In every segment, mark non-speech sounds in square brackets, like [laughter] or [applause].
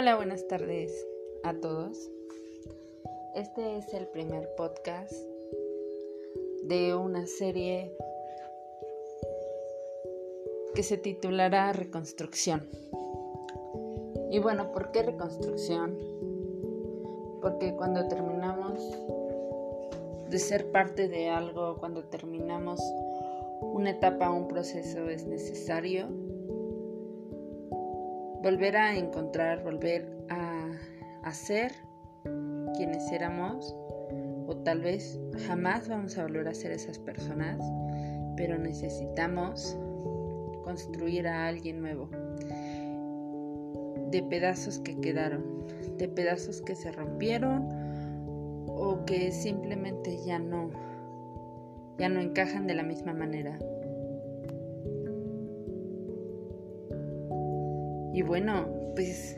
Hola, buenas tardes a todos. Este es el primer podcast de una serie que se titulará Reconstrucción. Y bueno, ¿por qué reconstrucción? Porque cuando terminamos de ser parte de algo, cuando terminamos una etapa, un proceso, es necesario volver a encontrar, volver a, hacer quienes éramos o tal vez jamás vamos a volver a ser esas personas, pero necesitamos construir a alguien nuevo de pedazos que quedaron, de pedazos que se rompieron o que simplemente ya no ya no encajan de la misma manera. Y bueno, pues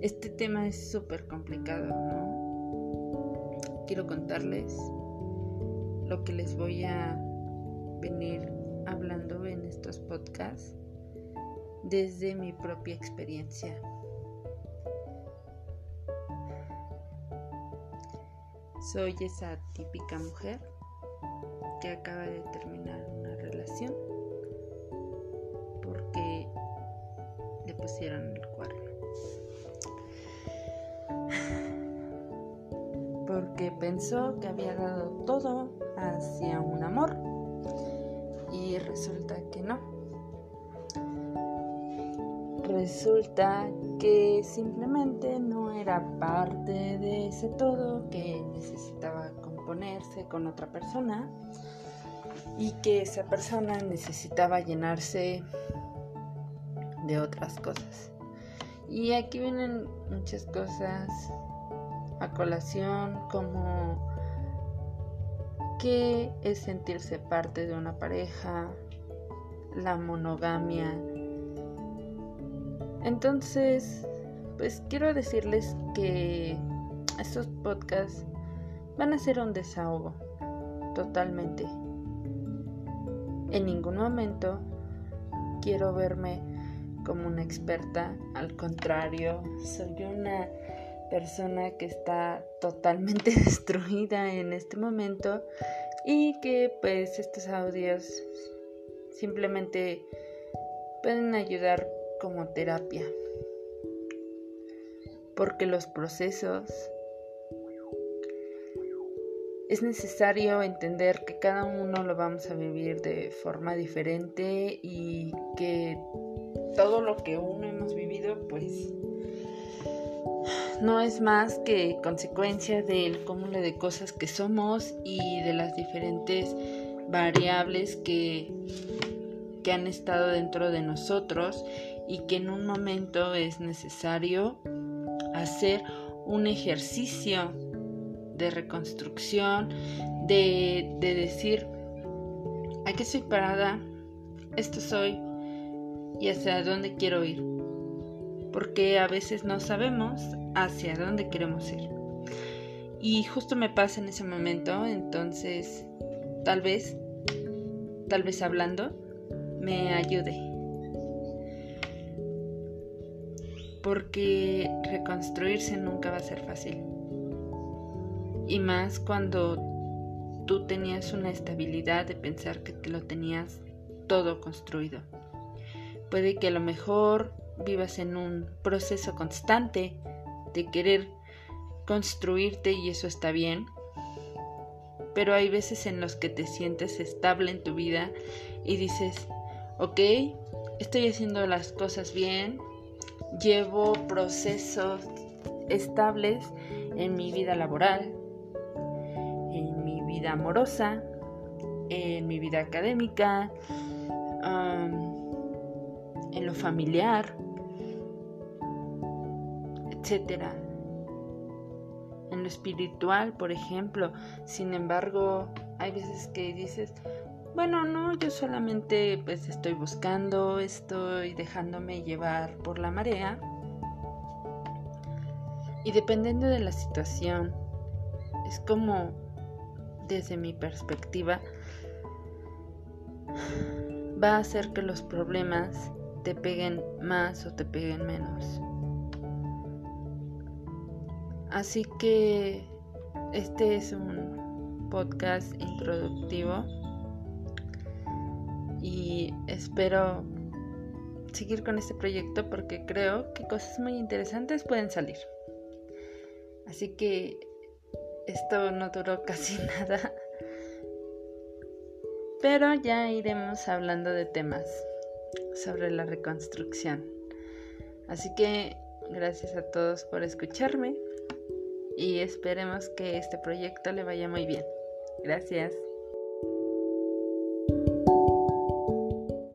este tema es súper complicado, ¿no? Quiero contarles lo que les voy a venir hablando en estos podcasts desde mi propia experiencia. Soy esa típica mujer que acaba de terminar una relación pusieron el cuerno. [sighs] Porque pensó que había dado todo hacia un amor y resulta que no. Resulta que simplemente no era parte de ese todo, que necesitaba componerse con otra persona y que esa persona necesitaba llenarse de otras cosas. Y aquí vienen muchas cosas a colación como qué es sentirse parte de una pareja, la monogamia. Entonces, pues quiero decirles que estos podcasts van a ser un desahogo, totalmente. En ningún momento quiero verme como una experta, al contrario, soy una persona que está totalmente [laughs] destruida en este momento y que pues estos audios simplemente pueden ayudar como terapia porque los procesos es necesario entender que cada uno lo vamos a vivir de forma diferente y que todo lo que uno hemos vivido, pues no es más que consecuencia del cúmulo de cosas que somos y de las diferentes variables que, que han estado dentro de nosotros y que en un momento es necesario hacer un ejercicio de reconstrucción, de, de decir, aquí soy parada, esto soy, y hacia dónde quiero ir, porque a veces no sabemos hacia dónde queremos ir. Y justo me pasa en ese momento, entonces tal vez, tal vez hablando, me ayude. Porque reconstruirse nunca va a ser fácil. Y más cuando tú tenías una estabilidad de pensar que te lo tenías todo construido. Puede que a lo mejor vivas en un proceso constante de querer construirte y eso está bien. Pero hay veces en los que te sientes estable en tu vida y dices, ok, estoy haciendo las cosas bien, llevo procesos estables en mi vida laboral, en mi vida amorosa, en mi vida académica, en lo familiar, etcétera. En lo espiritual, por ejemplo. Sin embargo, hay veces que dices, bueno, no, yo solamente pues estoy buscando, estoy dejándome llevar por la marea. Y dependiendo de la situación, es como, desde mi perspectiva, va a hacer que los problemas te peguen más o te peguen menos. Así que este es un podcast introductivo y espero seguir con este proyecto porque creo que cosas muy interesantes pueden salir. Así que esto no duró [laughs] casi nada, pero ya iremos hablando de temas sobre la reconstrucción. Así que gracias a todos por escucharme y esperemos que este proyecto le vaya muy bien. Gracias.